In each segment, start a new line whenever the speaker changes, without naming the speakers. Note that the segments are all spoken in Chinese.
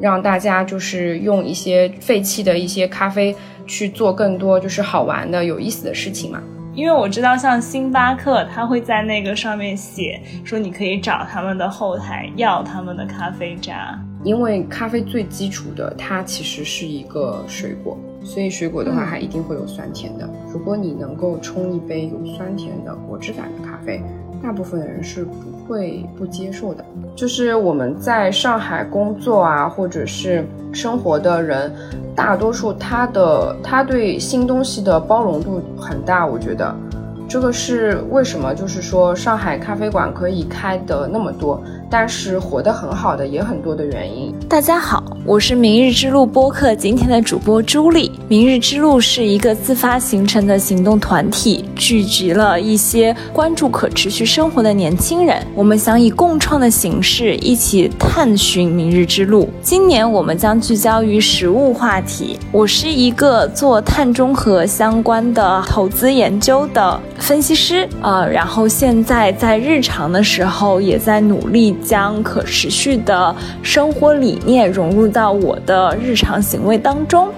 让大家就是用一些废弃的一些咖啡去做更多就是好玩的、有意思的事情嘛。
因为我知道，像星巴克，他会在那个上面写说，你可以找他们的后台要他们的咖啡渣。
因为咖啡最基础的，它其实是一个水果，所以水果的话，它一定会有酸甜的。如果你能够冲一杯有酸甜的果汁感的咖啡，大部分的人是不会不接受的。就是我们在上海工作啊，或者是生活的人。大多数他的他对新东西的包容度很大，我觉得，这个是为什么？就是说上海咖啡馆可以开的那么多。但是活得很好的也很多的原因。
大家好，我是明日之路播客今天的主播朱莉。明日之路是一个自发形成的行动团体，聚集了一些关注可持续生活的年轻人。我们想以共创的形式一起探寻明日之路。今年我们将聚焦于食物话题。我是一个做碳中和相关的投资研究的分析师，呃，然后现在在日常的时候也在努力。将可持续的生活理念融入到我的日常行为当中。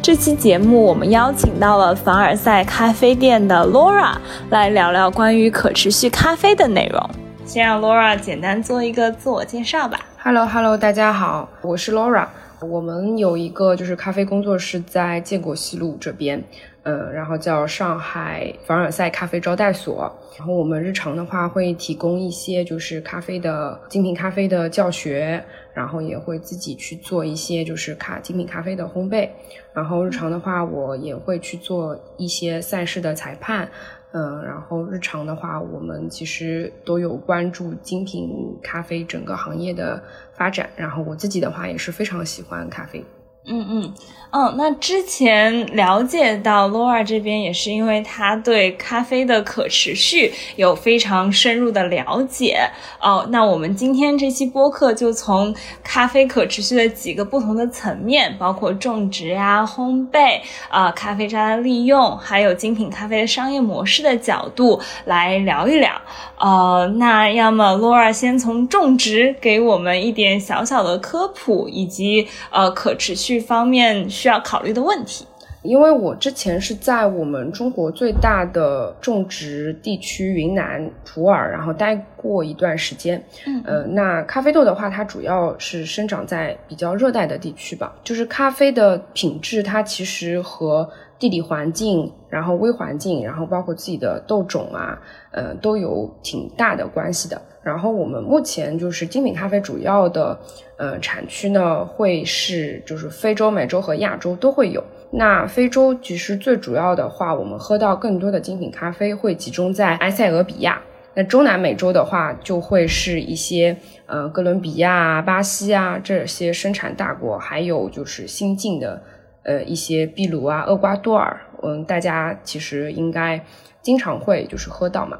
这期节目我们邀请到了凡尔赛咖啡店的 Laura 来聊聊关于可持续咖啡的内容。
先让 Laura 简单做一个自我介绍吧。
Hello，Hello，大家好，我是 Laura。我们有一个就是咖啡工作室在建国西路这边。嗯，然后叫上海凡尔赛咖啡招待所。然后我们日常的话会提供一些就是咖啡的精品咖啡的教学，然后也会自己去做一些就是咖精品咖啡的烘焙。然后日常的话，我也会去做一些赛事的裁判。嗯，然后日常的话，我们其实都有关注精品咖啡整个行业的发展。然后我自己的话也是非常喜欢咖啡。
嗯嗯嗯，那之前了解到 Laura 这边也是因为他对咖啡的可持续有非常深入的了解哦。那我们今天这期播客就从咖啡可持续的几个不同的层面，包括种植呀、烘焙啊、咖啡渣的利用，还有精品咖啡的商业模式的角度来聊一聊。呃，那要么 Laura 先从种植给我们一点小小的科普，以及呃可持续方面需要考虑的问题。
因为我之前是在我们中国最大的种植地区云南普洱，然后待过一段时间。嗯，呃，那咖啡豆的话，它主要是生长在比较热带的地区吧。就是咖啡的品质，它其实和地理环境，然后微环境，然后包括自己的豆种啊，呃，都有挺大的关系的。然后我们目前就是精品咖啡主要的呃产区呢，会是就是非洲、美洲和亚洲都会有。那非洲其实最主要的话，我们喝到更多的精品咖啡会集中在埃塞俄比亚。那中南美洲的话，就会是一些呃哥伦比亚、巴西啊这些生产大国，还有就是新进的呃一些秘鲁啊、厄瓜多尔，嗯，大家其实应该经常会就是喝到嘛。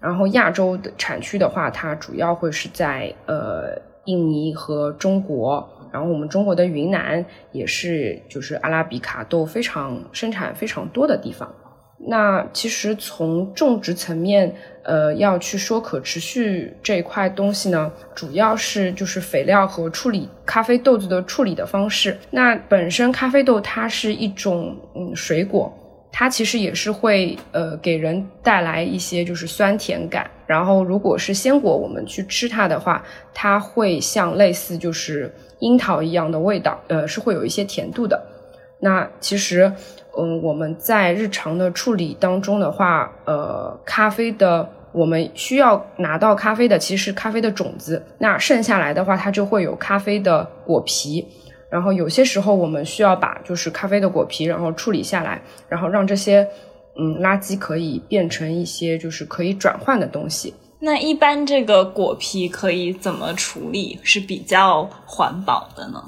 然后亚洲的产区的话，它主要会是在呃印尼和中国。然后我们中国的云南也是，就是阿拉比卡都非常生产非常多的地方。那其实从种植层面，呃，要去说可持续这一块东西呢，主要是就是肥料和处理咖啡豆子的处理的方式。那本身咖啡豆它是一种嗯水果。它其实也是会呃给人带来一些就是酸甜感，然后如果是鲜果，我们去吃它的话，它会像类似就是樱桃一样的味道，呃是会有一些甜度的。那其实嗯我们在日常的处理当中的话，呃咖啡的我们需要拿到咖啡的其实是咖啡的种子，那剩下来的话它就会有咖啡的果皮。然后有些时候我们需要把就是咖啡的果皮，然后处理下来，然后让这些嗯垃圾可以变成一些就是可以转换的东西。
那一般这个果皮可以怎么处理是比较环保的呢？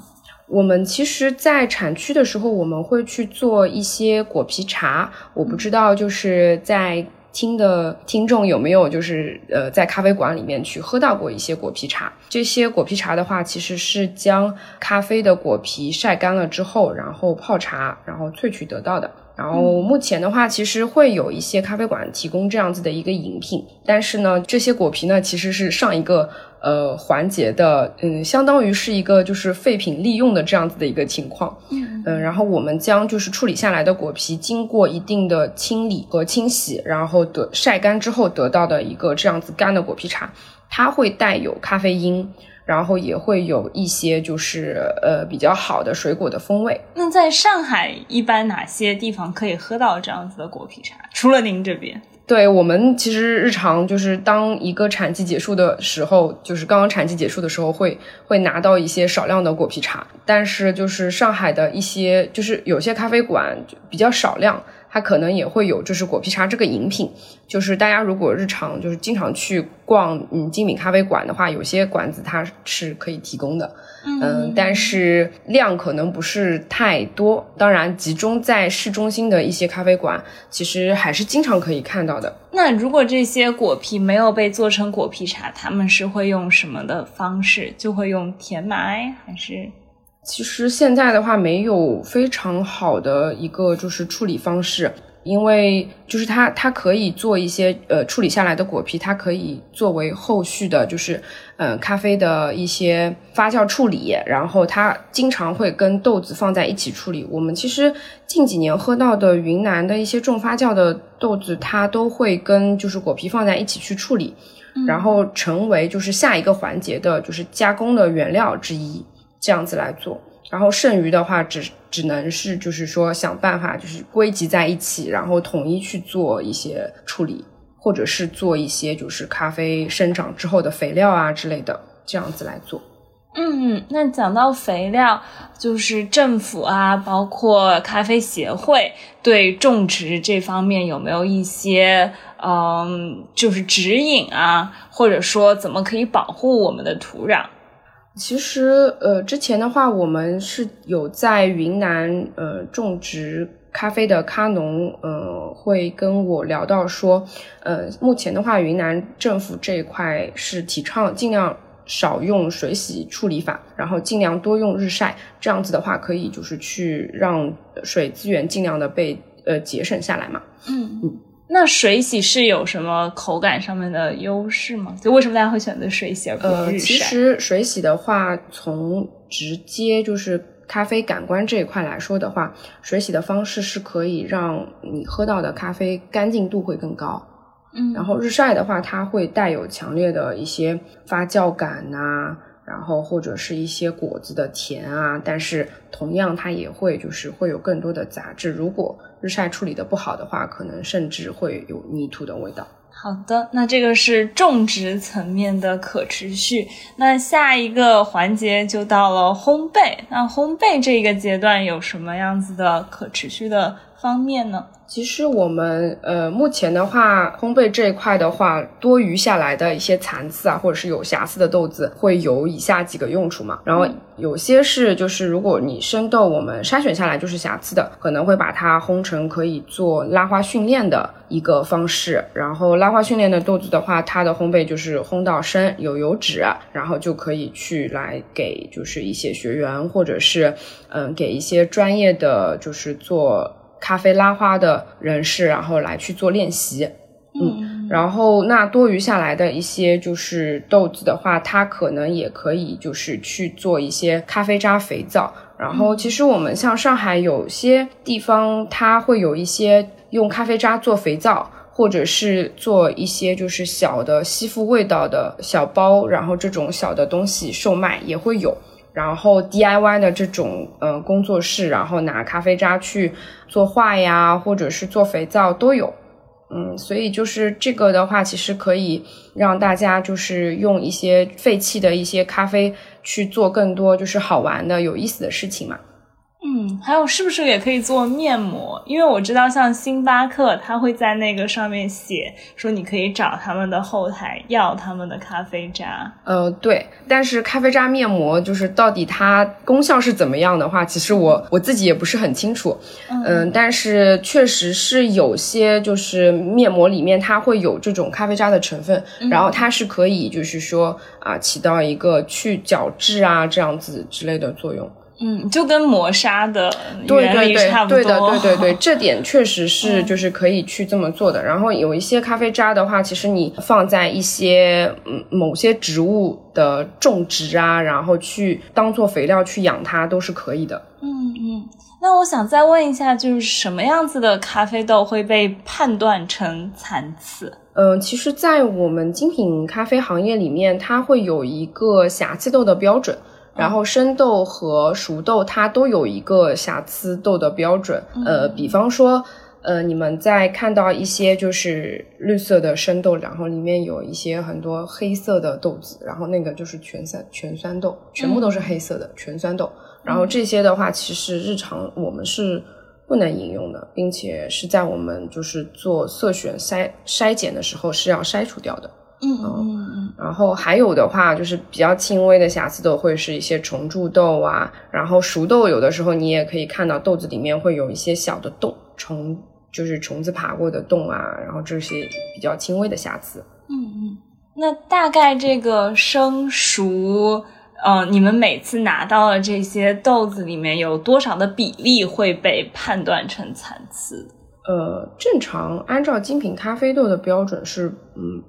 我们其实，在产区的时候，我们会去做一些果皮茶。我不知道就是在。听的听众有没有就是呃在咖啡馆里面去喝到过一些果皮茶？这些果皮茶的话，其实是将咖啡的果皮晒干了之后，然后泡茶，然后萃取得到的。然后目前的话，其实会有一些咖啡馆提供这样子的一个饮品，但是呢，这些果皮呢，其实是上一个呃环节的，嗯，相当于是一个就是废品利用的这样子的一个情况。嗯嗯，然后我们将就是处理下来的果皮，经过一定的清理和清洗，然后得晒干之后得到的一个这样子干的果皮茶，它会带有咖啡因。然后也会有一些就是呃比较好的水果的风味。
那在上海一般哪些地方可以喝到这样子的果皮茶？除了您这边？
对我们其实日常就是当一个产季结束的时候，就是刚刚产季结束的时候会会拿到一些少量的果皮茶，但是就是上海的一些就是有些咖啡馆比较少量。它可能也会有，就是果皮茶这个饮品，就是大家如果日常就是经常去逛嗯精品咖啡馆的话，有些馆子它是可以提供的，嗯，但是量可能不是太多。当然，集中在市中心的一些咖啡馆，其实还是经常可以看到的。
那如果这些果皮没有被做成果皮茶，他们是会用什么的方式？就会用甜埋还是？
其实现在的话，没有非常好的一个就是处理方式，因为就是它它可以做一些呃处理下来的果皮，它可以作为后续的就是呃咖啡的一些发酵处理，然后它经常会跟豆子放在一起处理。我们其实近几年喝到的云南的一些重发酵的豆子，它都会跟就是果皮放在一起去处理，然后成为就是下一个环节的就是加工的原料之一。这样子来做，然后剩余的话只只能是就是说想办法就是归集在一起，然后统一去做一些处理，或者是做一些就是咖啡生长之后的肥料啊之类的，这样子来做。
嗯，那讲到肥料，就是政府啊，包括咖啡协会对种植这方面有没有一些嗯，就是指引啊，或者说怎么可以保护我们的土壤？
其实，呃，之前的话，我们是有在云南，呃，种植咖啡的咖农，呃，会跟我聊到说，呃，目前的话，云南政府这一块是提倡尽量少用水洗处理法，然后尽量多用日晒，这样子的话，可以就是去让水资源尽量的被呃节省下来嘛。
嗯嗯。那水洗是有什么口感上面的优势吗？就为什么大家会选择水洗而不是日晒？
其实水洗的话，从直接就是咖啡感官这一块来说的话，水洗的方式是可以让你喝到的咖啡干净度会更高。
嗯，
然后日晒的话，它会带有强烈的一些发酵感呐，然后或者是一些果子的甜啊，但是同样它也会就是会有更多的杂质。如果日晒处理的不好的话，可能甚至会有泥土的味道。
好的，那这个是种植层面的可持续。那下一个环节就到了烘焙。那烘焙这个阶段有什么样子的可持续的方面呢？
其实我们呃目前的话，烘焙这一块的话，多余下来的一些残次啊，或者是有瑕疵的豆子，会有以下几个用处嘛。然后有些是就是如果你生豆我们筛选下来就是瑕疵的，可能会把它烘成可以做拉花训练的一个方式。然后拉花训练的豆子的话，它的烘焙就是烘到深有油脂，然后就可以去来给就是一些学员或者是嗯给一些专业的就是做。咖啡拉花的人士，然后来去做练习，嗯，然后那多余下来的一些就是豆子的话，它可能也可以就是去做一些咖啡渣肥皂。然后其实我们像上海有些地方，它会有一些用咖啡渣做肥皂，或者是做一些就是小的吸附味道的小包，然后这种小的东西售卖也会有。然后 DIY 的这种呃工作室，然后拿咖啡渣去做画呀，或者是做肥皂都有，嗯，所以就是这个的话，其实可以让大家就是用一些废弃的一些咖啡去做更多就是好玩的、有意思的事情嘛。
嗯，还有是不是也可以做面膜？因为我知道像星巴克，它会在那个上面写说你可以找他们的后台要他们的咖啡渣。
呃，对，但是咖啡渣面膜就是到底它功效是怎么样的话，其实我我自己也不是很清楚。嗯，但是确实是有些就是面膜里面它会有这种咖啡渣的成分，然后它是可以就是说啊起到一个去角质啊这样子之类的作用。
嗯，就跟磨砂的
原
理差不
多。对的，对对对，这点确实是就是可以去这么做的。然后有一些咖啡渣的话，其实你放在一些嗯某些植物的种植啊，然后去当做肥料去养它都是可以的。
嗯嗯，那我想再问一下，就是什么样子的咖啡豆会被判断成残次？
嗯，其实，在我们精品咖啡行业里面，它会有一个瑕疵豆的标准。然后生豆和熟豆它都有一个瑕疵豆的标准，呃，比方说，呃，你们在看到一些就是绿色的生豆，然后里面有一些很多黑色的豆子，然后那个就是全酸全酸豆，全部都是黑色的全酸豆。然后这些的话，其实日常我们是不能饮用的，并且是在我们就是做色选筛筛检的时候是要筛除掉的。
嗯嗯嗯，
然后还有的话就是比较轻微的瑕疵豆，会是一些虫蛀豆啊。然后熟豆有的时候你也可以看到豆子里面会有一些小的洞，虫就是虫子爬过的洞啊。然后这些比较轻微的瑕疵。
嗯嗯，那大概这个生熟，嗯，你们每次拿到的这些豆子里面有多少的比例会被判断成残次？
呃，正常按照精品咖啡豆的标准是，嗯。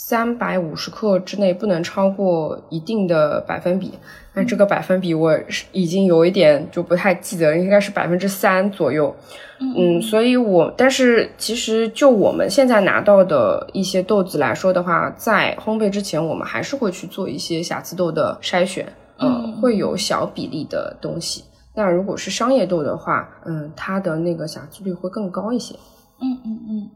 三百五十克之内不能超过一定的百分比，那这个百分比我已经有一点就不太记得了，应该是百分之三左右。嗯，所以我但是其实就我们现在拿到的一些豆子来说的话，在烘焙之前，我们还是会去做一些瑕疵豆的筛选，嗯，会有小比例的东西。那如果是商业豆的话，嗯，它的那个瑕疵率会更高一些。
嗯嗯嗯。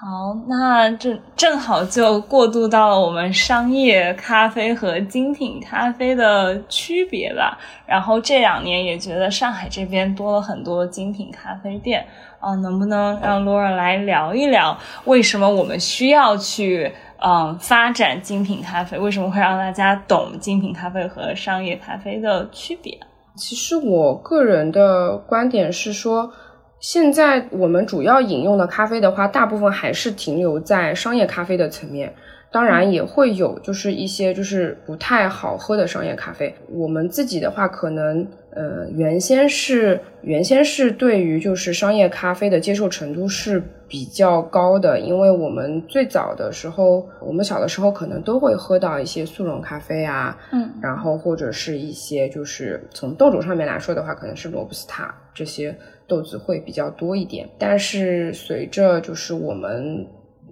好，那正正好就过渡到了我们商业咖啡和精品咖啡的区别吧。然后这两年也觉得上海这边多了很多精品咖啡店啊，能不能让 Laura 来聊一聊，为什么我们需要去嗯发展精品咖啡？为什么会让大家懂精品咖啡和商业咖啡的区别？
其实我个人的观点是说。现在我们主要饮用的咖啡的话，大部分还是停留在商业咖啡的层面，当然也会有就是一些就是不太好喝的商业咖啡。我们自己的话，可能呃原先是原先是对于就是商业咖啡的接受程度是比较高的，因为我们最早的时候，我们小的时候可能都会喝到一些速溶咖啡啊，
嗯，
然后或者是一些就是从豆种上面来说的话，可能是罗布斯塔这些。豆子会比较多一点，但是随着就是我们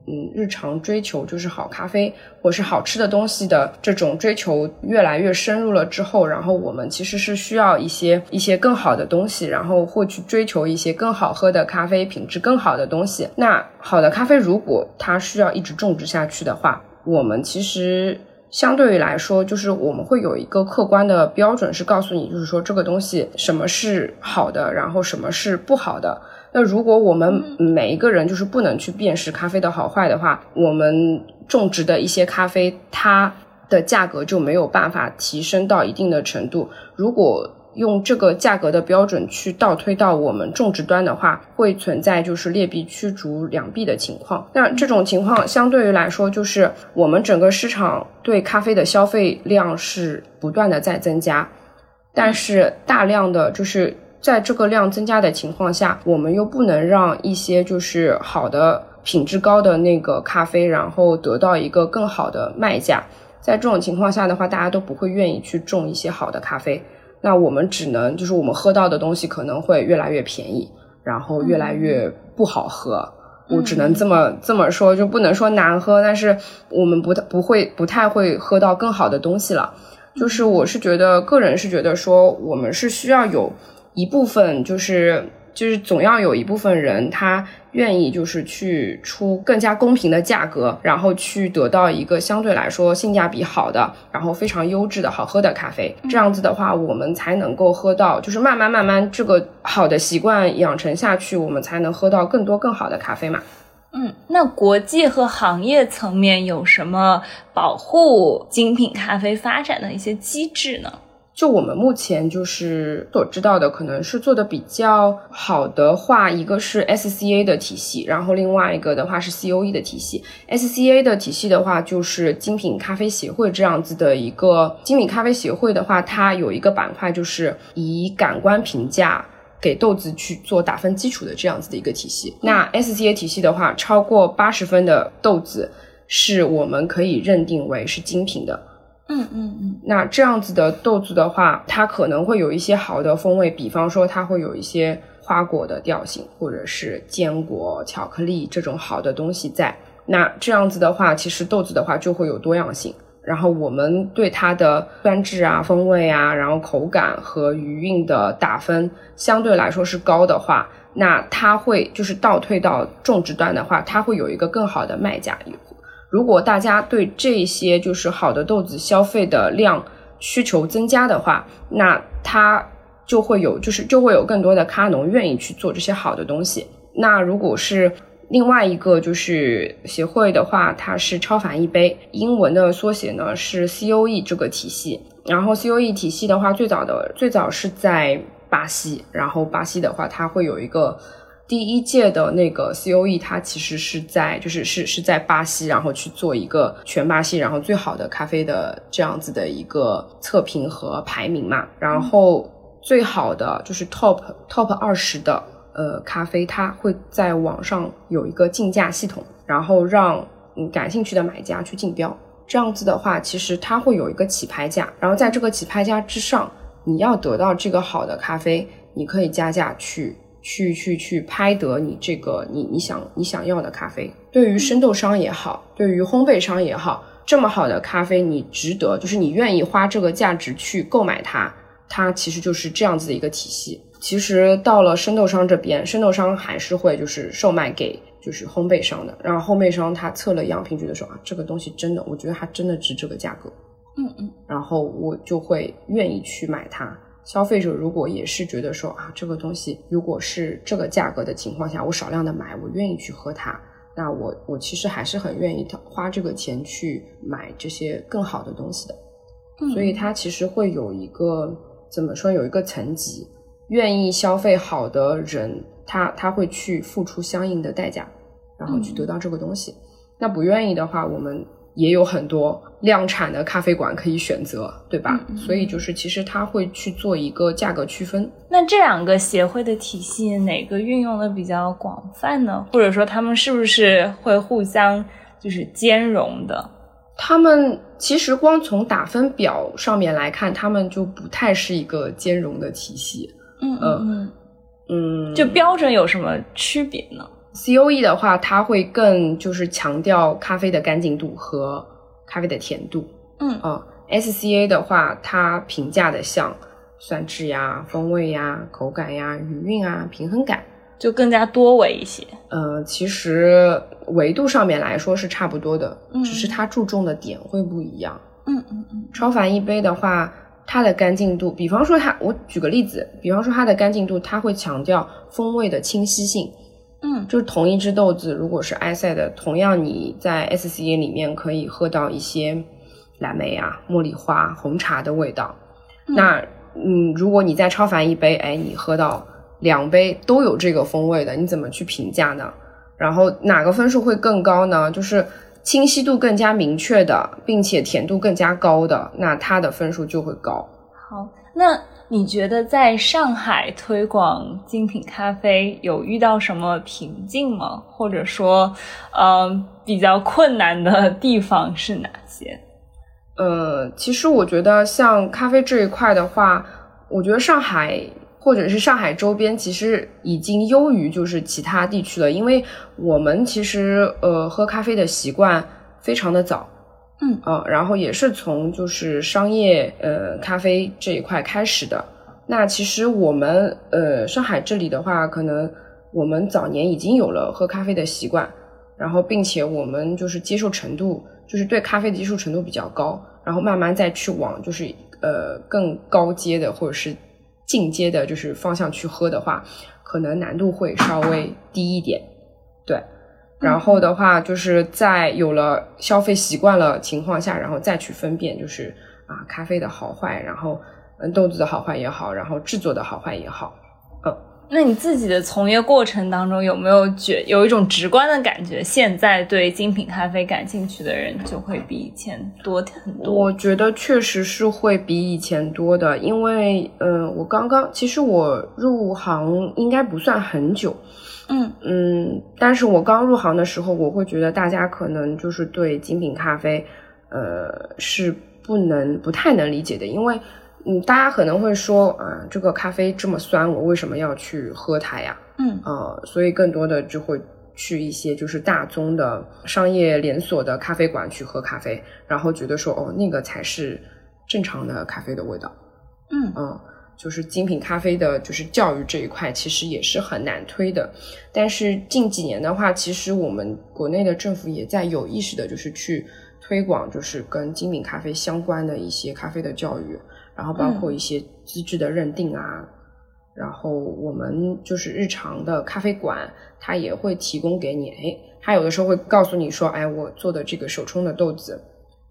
嗯日常追求就是好咖啡或是好吃的东西的这种追求越来越深入了之后，然后我们其实是需要一些一些更好的东西，然后会去追求一些更好喝的咖啡品质更好的东西。那好的咖啡如果它需要一直种植下去的话，我们其实。相对于来说，就是我们会有一个客观的标准，是告诉你，就是说这个东西什么是好的，然后什么是不好的。那如果我们每一个人就是不能去辨识咖啡的好坏的话，我们种植的一些咖啡，它的价格就没有办法提升到一定的程度。如果用这个价格的标准去倒推到我们种植端的话，会存在就是劣币驱逐良币的情况。那这种情况相对于来说，就是我们整个市场对咖啡的消费量是不断的在增加，但是大量的就是在这个量增加的情况下，我们又不能让一些就是好的品质高的那个咖啡，然后得到一个更好的卖价。在这种情况下的话，大家都不会愿意去种一些好的咖啡。那我们只能就是我们喝到的东西可能会越来越便宜，然后越来越不好喝。我只能这么这么说，就不能说难喝，但是我们不不会不太会喝到更好的东西了。就是我是觉得个人是觉得说，我们是需要有一部分就是。就是总要有一部分人，他愿意就是去出更加公平的价格，然后去得到一个相对来说性价比好的，然后非常优质的好喝的咖啡。这样子的话，我们才能够喝到，就是慢慢慢慢这个好的习惯养成下去，我们才能喝到更多更好的咖啡嘛。
嗯，那国际和行业层面有什么保护精品咖啡发展的一些机制呢？
就我们目前就是所知道的，可能是做的比较好的话，一个是 SCA 的体系，然后另外一个的话是 COE 的体系。SCA 的体系的话，就是精品咖啡协会这样子的一个精品咖啡协会的话，它有一个板块就是以感官评价给豆子去做打分基础的这样子的一个体系。那 SCA 体系的话，超过八十分的豆子是我们可以认定为是精品的。
嗯嗯嗯，
那这样子的豆子的话，它可能会有一些好的风味，比方说它会有一些花果的调性，或者是坚果、巧克力这种好的东西在。那这样子的话，其实豆子的话就会有多样性。然后我们对它的酸质啊、风味啊，然后口感和余韵的打分相对来说是高的话，那它会就是倒退到种植端的话，它会有一个更好的卖价。如果大家对这些就是好的豆子消费的量需求增加的话，那它就会有就是就会有更多的咖农愿意去做这些好的东西。那如果是另外一个就是协会的话，它是超凡一杯，英文的缩写呢是 COE 这个体系。然后 COE 体系的话，最早的最早是在巴西，然后巴西的话，它会有一个。第一届的那个 COE，它其实是在就是是是在巴西，然后去做一个全巴西然后最好的咖啡的这样子的一个测评和排名嘛。然后最好的就是 Top Top 二十的呃咖啡，它会在网上有一个竞价系统，然后让嗯感兴趣的买家去竞标。这样子的话，其实它会有一个起拍价，然后在这个起拍价之上，你要得到这个好的咖啡，你可以加价去。去去去拍得你这个你你想你想要的咖啡，对于生豆商也好，对于烘焙商也好，这么好的咖啡你值得，就是你愿意花这个价值去购买它，它其实就是这样子的一个体系。其实到了生豆商这边，生豆商还是会就是售卖给就是烘焙商的，然后烘焙商他测了样品，觉得说啊这个东西真的，我觉得它真的值这个价格，
嗯嗯，
然后我就会愿意去买它。消费者如果也是觉得说啊，这个东西如果是这个价格的情况下，我少量的买，我愿意去喝它，那我我其实还是很愿意花这个钱去买这些更好的东西的。所以它其实会有一个怎么说，有一个层级，愿意消费好的人，他他会去付出相应的代价，然后去得到这个东西。那不愿意的话，我们。也有很多量产的咖啡馆可以选择，对吧？所以就是其实他会去做一个价格区分。
那这两个协会的体系哪个运用的比较广泛呢？或者说他们是不是会互相就是兼容的？
他们其实光从打分表上面来看，他们就不太是一个兼容的体系。
嗯嗯
嗯，
就标准有什么区别呢
？COE 的话，它会更就是强调咖啡的干净度和咖啡的甜度。
嗯
啊，SCA 的话，它评价的像酸质呀、风味呀、口感呀、余韵啊、平衡感，
就更加多维一些。
呃，其实维度上面来说是差不多的，
只
是它注重的点会不一样。
嗯嗯嗯。
超凡一杯的话，它的干净度，比方说它，我举个例子，比方说它的干净度，它会强调风味的清晰性。
嗯，
就是同一只豆子，如果是埃塞的，同样你在 SCA 里面可以喝到一些蓝莓啊、茉莉花、红茶的味道。那嗯，如果你再超凡一杯，哎，你喝到两杯都有这个风味的，你怎么去评价呢？然后哪个分数会更高呢？就是清晰度更加明确的，并且甜度更加高的，那它的分数就会高。
好，那。你觉得在上海推广精品咖啡有遇到什么瓶颈吗？或者说，嗯，比较困难的地方是哪些？
呃，其实我觉得像咖啡这一块的话，我觉得上海或者是上海周边其实已经优于就是其他地区了，因为我们其实呃喝咖啡的习惯非常的早。
嗯
啊，然后也是从就是商业呃咖啡这一块开始的。那其实我们呃上海这里的话，可能我们早年已经有了喝咖啡的习惯，然后并且我们就是接受程度，就是对咖啡的接受程度比较高，然后慢慢再去往就是呃更高阶的或者是进阶的，就是方向去喝的话，可能难度会稍微低一点，对。然后的话，就是在有了消费习惯了情况下，然后再去分辨，就是啊咖啡的好坏，然后嗯，豆子的好坏也好，然后制作的好坏也好，嗯。
那你自己的从业过程当中有没有觉有一种直观的感觉？现在对精品咖啡感兴趣的人就会比以前多很多。
我觉得确实是会比以前多的，因为嗯，我刚刚其实我入行应该不算很久，
嗯
嗯，但是我刚入行的时候，我会觉得大家可能就是对精品咖啡，呃，是不能不太能理解的，因为。嗯，大家可能会说，啊，这个咖啡这么酸，我为什么要去喝它呀？
嗯，
呃，所以更多的就会去一些就是大宗的商业连锁的咖啡馆去喝咖啡，然后觉得说，哦，那个才是正常的咖啡的味道。
嗯
嗯，就是精品咖啡的，就是教育这一块其实也是很难推的。但是近几年的话，其实我们国内的政府也在有意识的，就是去推广，就是跟精品咖啡相关的一些咖啡的教育。然后包括一些资质的认定啊，然后我们就是日常的咖啡馆，它也会提供给你，哎，它有的时候会告诉你说，哎，我做的这个手冲的豆子，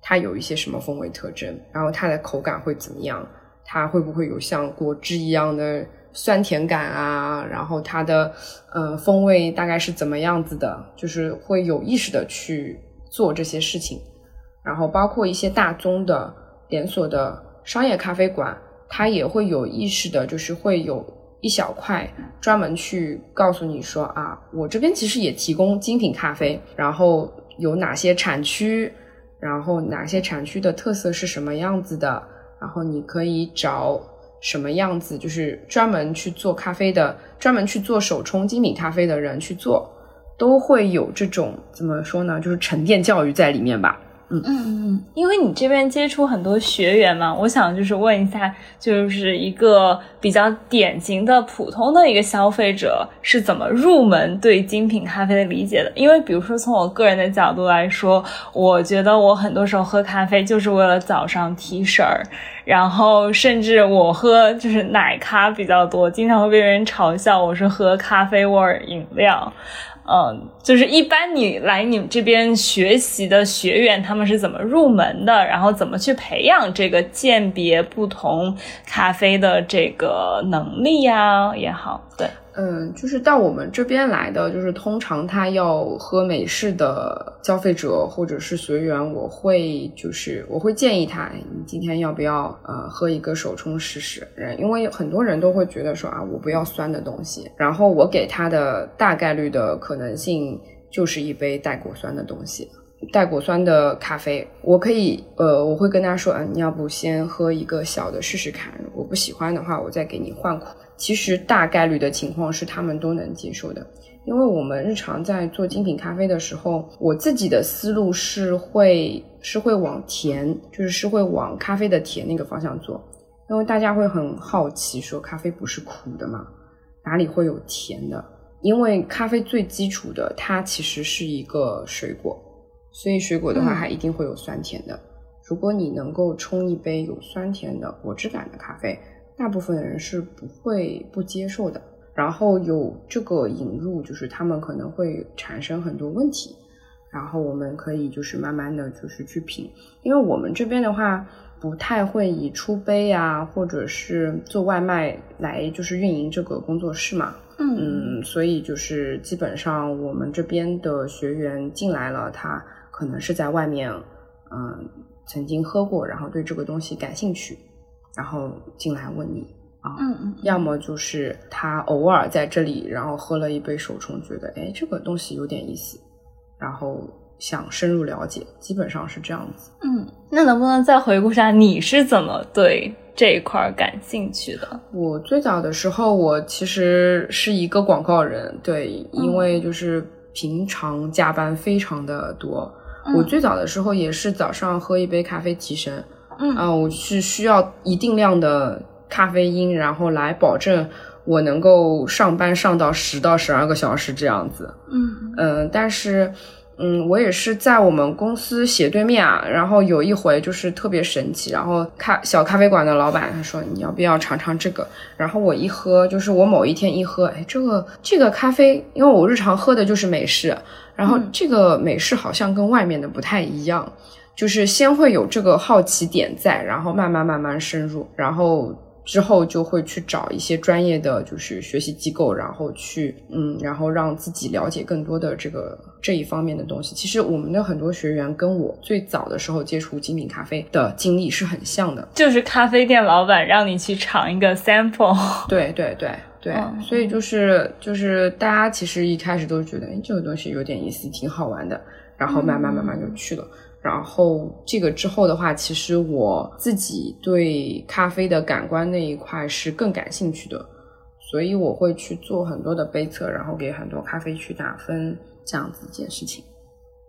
它有一些什么风味特征，然后它的口感会怎么样，它会不会有像果汁一样的酸甜感啊，然后它的呃风味大概是怎么样子的，就是会有意识的去做这些事情，然后包括一些大宗的连锁的。商业咖啡馆，它也会有意识的，就是会有一小块专门去告诉你说啊，我这边其实也提供精品咖啡，然后有哪些产区，然后哪些产区的特色是什么样子的，然后你可以找什么样子，就是专门去做咖啡的，专门去做手冲精品咖啡的人去做，都会有这种怎么说呢，就是沉淀教育在里面吧。
嗯嗯嗯，因为你这边接触很多学员嘛，我想就是问一下，就是一个比较典型的普通的一个消费者是怎么入门对精品咖啡的理解的？因为比如说从我个人的角度来说，我觉得我很多时候喝咖啡就是为了早上提神儿，然后甚至我喝就是奶咖比较多，经常会被人嘲笑我是喝咖啡味儿饮料。嗯，就是一般你来你们这边学习的学员，他们是怎么入门的？然后怎么去培养这个鉴别不同咖啡的这个能力呀？也好，对。
嗯，就是到我们这边来的，就是通常他要喝美式的消费者或者是学员，我会就是我会建议他，你今天要不要呃喝一个手冲试试？因为很多人都会觉得说啊，我不要酸的东西，然后我给他的大概率的可能性就是一杯带果酸的东西，带果酸的咖啡，我可以呃我会跟他说，嗯，你要不先喝一个小的试试看，我不喜欢的话，我再给你换苦。其实大概率的情况是他们都能接受的，因为我们日常在做精品咖啡的时候，我自己的思路是会是会往甜，就是是会往咖啡的甜那个方向做，因为大家会很好奇说咖啡不是苦的吗？哪里会有甜的？因为咖啡最基础的它其实是一个水果，所以水果的话它一定会有酸甜的。如果你能够冲一杯有酸甜的果汁感的咖啡。大部分的人是不会不接受的，然后有这个引入，就是他们可能会产生很多问题，然后我们可以就是慢慢的就是去品，因为我们这边的话不太会以出杯啊，或者是做外卖来就是运营这个工作室嘛，嗯，所以就是基本上我们这边的学员进来了，他可能是在外面嗯曾经喝过，然后对这个东西感兴趣。然后进来问你啊，
嗯嗯，
要么就是他偶尔在这里，然后喝了一杯手冲，觉得哎这个东西有点意思，然后想深入了解，基本上是这样子。
嗯，那能不能再回顾一下你是怎么对这一块感兴趣的？
我最早的时候，我其实是一个广告人，对，因为就是平常加班非常的多，我最早的时候也是早上喝一杯咖啡提神。
嗯
我是需要一定量的咖啡因，然后来保证我能够上班上到十到十二个小时这样子。
嗯
嗯，但是嗯，我也是在我们公司斜对面啊，然后有一回就是特别神奇，然后咖小咖啡馆的老板他说你要不要尝尝这个？然后我一喝，就是我某一天一喝，哎，这个这个咖啡，因为我日常喝的就是美式，然后这个美式好像跟外面的不太一样。就是先会有这个好奇点在，然后慢慢慢慢深入，然后。之后就会去找一些专业的就是学习机构，然后去嗯，然后让自己了解更多的这个这一方面的东西。其实我们的很多学员跟我最早的时候接触精品咖啡的经历是很像的，
就是咖啡店老板让你去尝一个 sample。
对对对对，所以就是就是大家其实一开始都觉得哎这个东西有点意思，挺好玩的，然后慢慢慢慢就去了。然后这个之后的话，其实我自己对咖啡的感官那一块是更感兴趣的，所以我会去做很多的杯测，然后给很多咖啡去打分，这样子一件事情。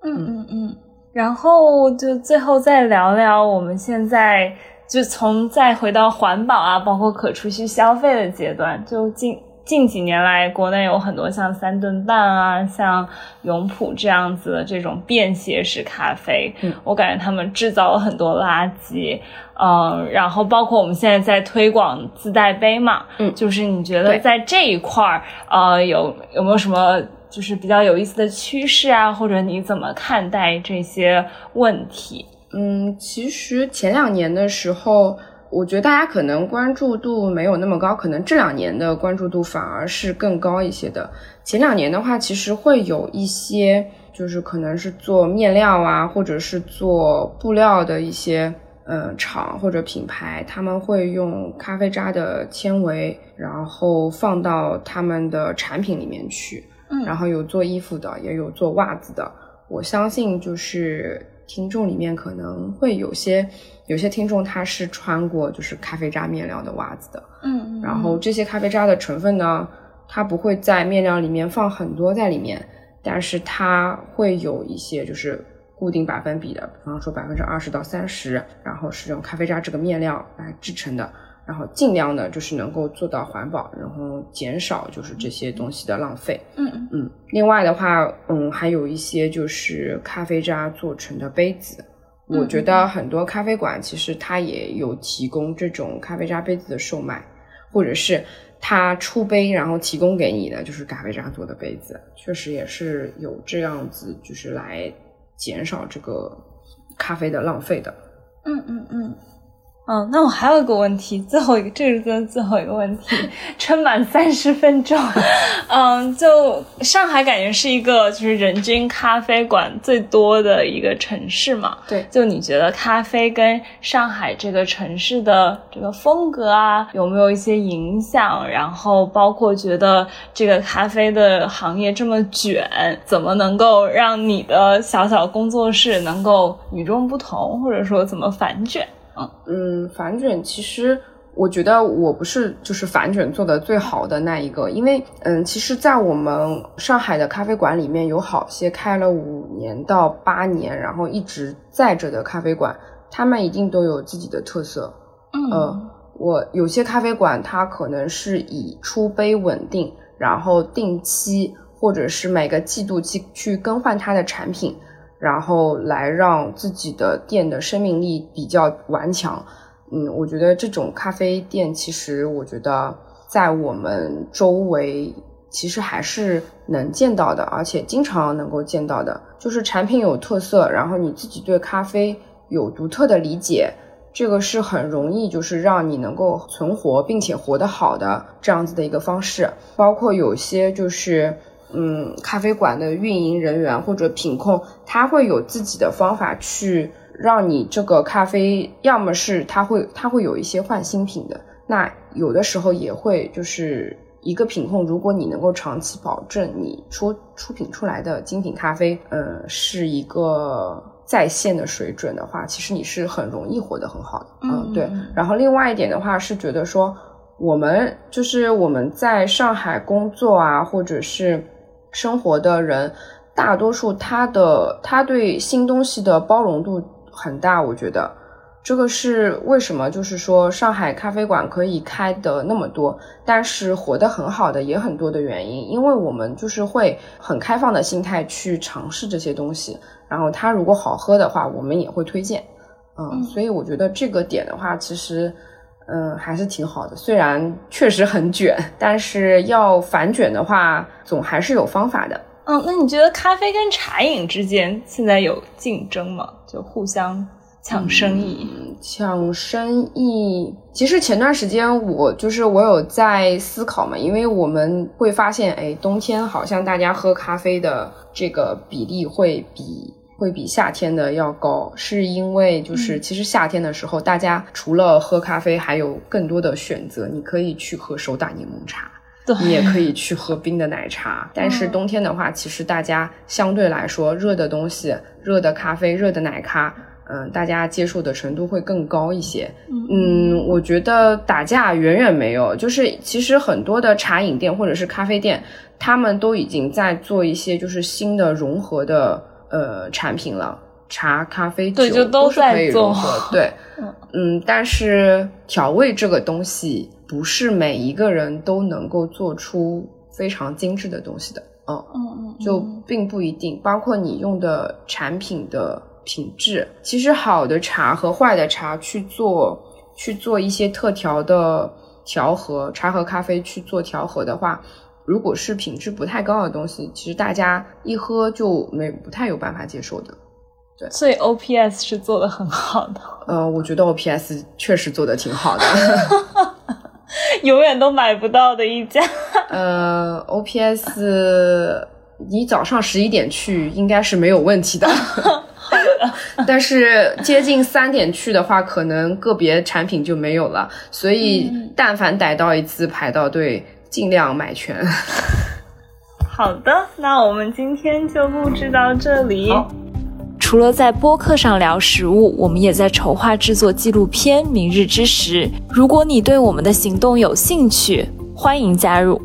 嗯嗯嗯。然后就最后再聊聊我们现在就从再回到环保啊，包括可持续消费的阶段，就进。近几年来，国内有很多像三顿半啊、像永璞这样子的这种便携式咖啡，嗯我感觉他们制造了很多垃圾。嗯，然后包括我们现在在推广自带杯嘛，
嗯，
就是你觉得在这一块儿，呃，有有没有什么就是比较有意思的趋势啊？或者你怎么看待这些问题？
嗯，其实前两年的时候。我觉得大家可能关注度没有那么高，可能这两年的关注度反而是更高一些的。前两年的话，其实会有一些，就是可能是做面料啊，或者是做布料的一些，嗯，厂或者品牌，他们会用咖啡渣的纤维，然后放到他们的产品里面去。
嗯，
然后有做衣服的，也有做袜子的。我相信就是。听众里面可能会有些有些听众他是穿过就是咖啡渣面料的袜子的，
嗯，
然后这些咖啡渣的成分呢，它不会在面料里面放很多在里面，但是它会有一些就是固定百分比的，比方说百分之二十到三十，然后是用咖啡渣这个面料来制成的。然后尽量的就是能够做到环保，然后减少就是这些东西的浪费。
嗯
嗯。另外的话，嗯，还有一些就是咖啡渣做成的杯子，我觉得很多咖啡馆其实它也有提供这种咖啡渣杯子的售卖，或者是它出杯然后提供给你的就是咖啡渣做的杯子，确实也是有这样子就是来减少这个咖啡的浪费的。
嗯嗯嗯。嗯，那我还有一个问题，最后一个，这是最最后一个问题，撑满三十分钟。嗯，就上海感觉是一个就是人均咖啡馆最多的一个城市嘛？
对。
就你觉得咖啡跟上海这个城市的这个风格啊，有没有一些影响？然后包括觉得这个咖啡的行业这么卷，怎么能够让你的小小工作室能够与众不同，或者说怎么反卷？
嗯，反卷其实我觉得我不是就是反卷做的最好的那一个，因为嗯，其实，在我们上海的咖啡馆里面有好些开了五年到八年，然后一直在着的咖啡馆，他们一定都有自己的特色。
嗯，
我有些咖啡馆它可能是以出杯稳定，然后定期或者是每个季度去去更换它的产品。然后来让自己的店的生命力比较顽强，嗯，我觉得这种咖啡店其实我觉得在我们周围其实还是能见到的，而且经常能够见到的，就是产品有特色，然后你自己对咖啡有独特的理解，这个是很容易就是让你能够存活并且活得好的这样子的一个方式，包括有些就是。嗯，咖啡馆的运营人员或者品控，他会有自己的方法去让你这个咖啡，要么是他会他会有一些换新品的，那有的时候也会就是一个品控，如果你能够长期保证你出出品出来的精品咖啡，呃，是一个在线的水准的话，其实你是很容易活得很好的。嗯，对。然后另外一点的话是觉得说，我们就是我们在上海工作啊，或者是。生活的人，大多数他的他对新东西的包容度很大，我觉得这个是为什么？就是说上海咖啡馆可以开的那么多，但是活得很好的也很多的原因，因为我们就是会很开放的心态去尝试这些东西，然后它如果好喝的话，我们也会推荐。嗯，所以我觉得这个点的话，其实嗯还是挺好的，虽然确实很卷，但是要反卷的话。总还是有方法的。
嗯，那你觉得咖啡跟茶饮之间现在有竞争吗？就互相抢生意。
抢生意，其实前段时间我就是我有在思考嘛，因为我们会发现，哎，冬天好像大家喝咖啡的这个比例会比会比夏天的要高，是因为就是其实夏天的时候，大家除了喝咖啡，还有更多的选择，你可以去喝手打柠檬茶。你也可以去喝冰的奶茶，但是冬天的话，其实大家相对来说热的东西、热的咖啡、热的奶咖，嗯，大家接受的程度会更高一些。嗯，我觉得打架远远没有，就是其实很多的茶饮店或者是咖啡店，他们都已经在做一些就是新的融合的呃产品了，茶、咖啡、酒
都
是可以融合。对，嗯，但是调味这个东西。不是每一个人都能够做出非常精致的东西的，
嗯嗯嗯，
就并不一定。包括你用的产品的品质，其实好的茶和坏的茶去做去做一些特调的调和，茶和咖啡去做调和的话，如果是品质不太高的东西，其实大家一喝就没不太有办法接受的。对，
所以 O P S 是做的很好的。
呃，我觉得 O P S 确实做的挺好的。
永远都买不到的一家。
呃，O P S，你早上十一点去应该是没有问题的。但是接近三点去的话，可能个别产品就没有了。所以，但凡逮到一次排到队，尽量买全。
好的，那我们今天就录制到这里。
除了在播客上聊食物，我们也在筹划制作纪录片《明日之时》。如果你对我们的行动有兴趣，欢迎加入。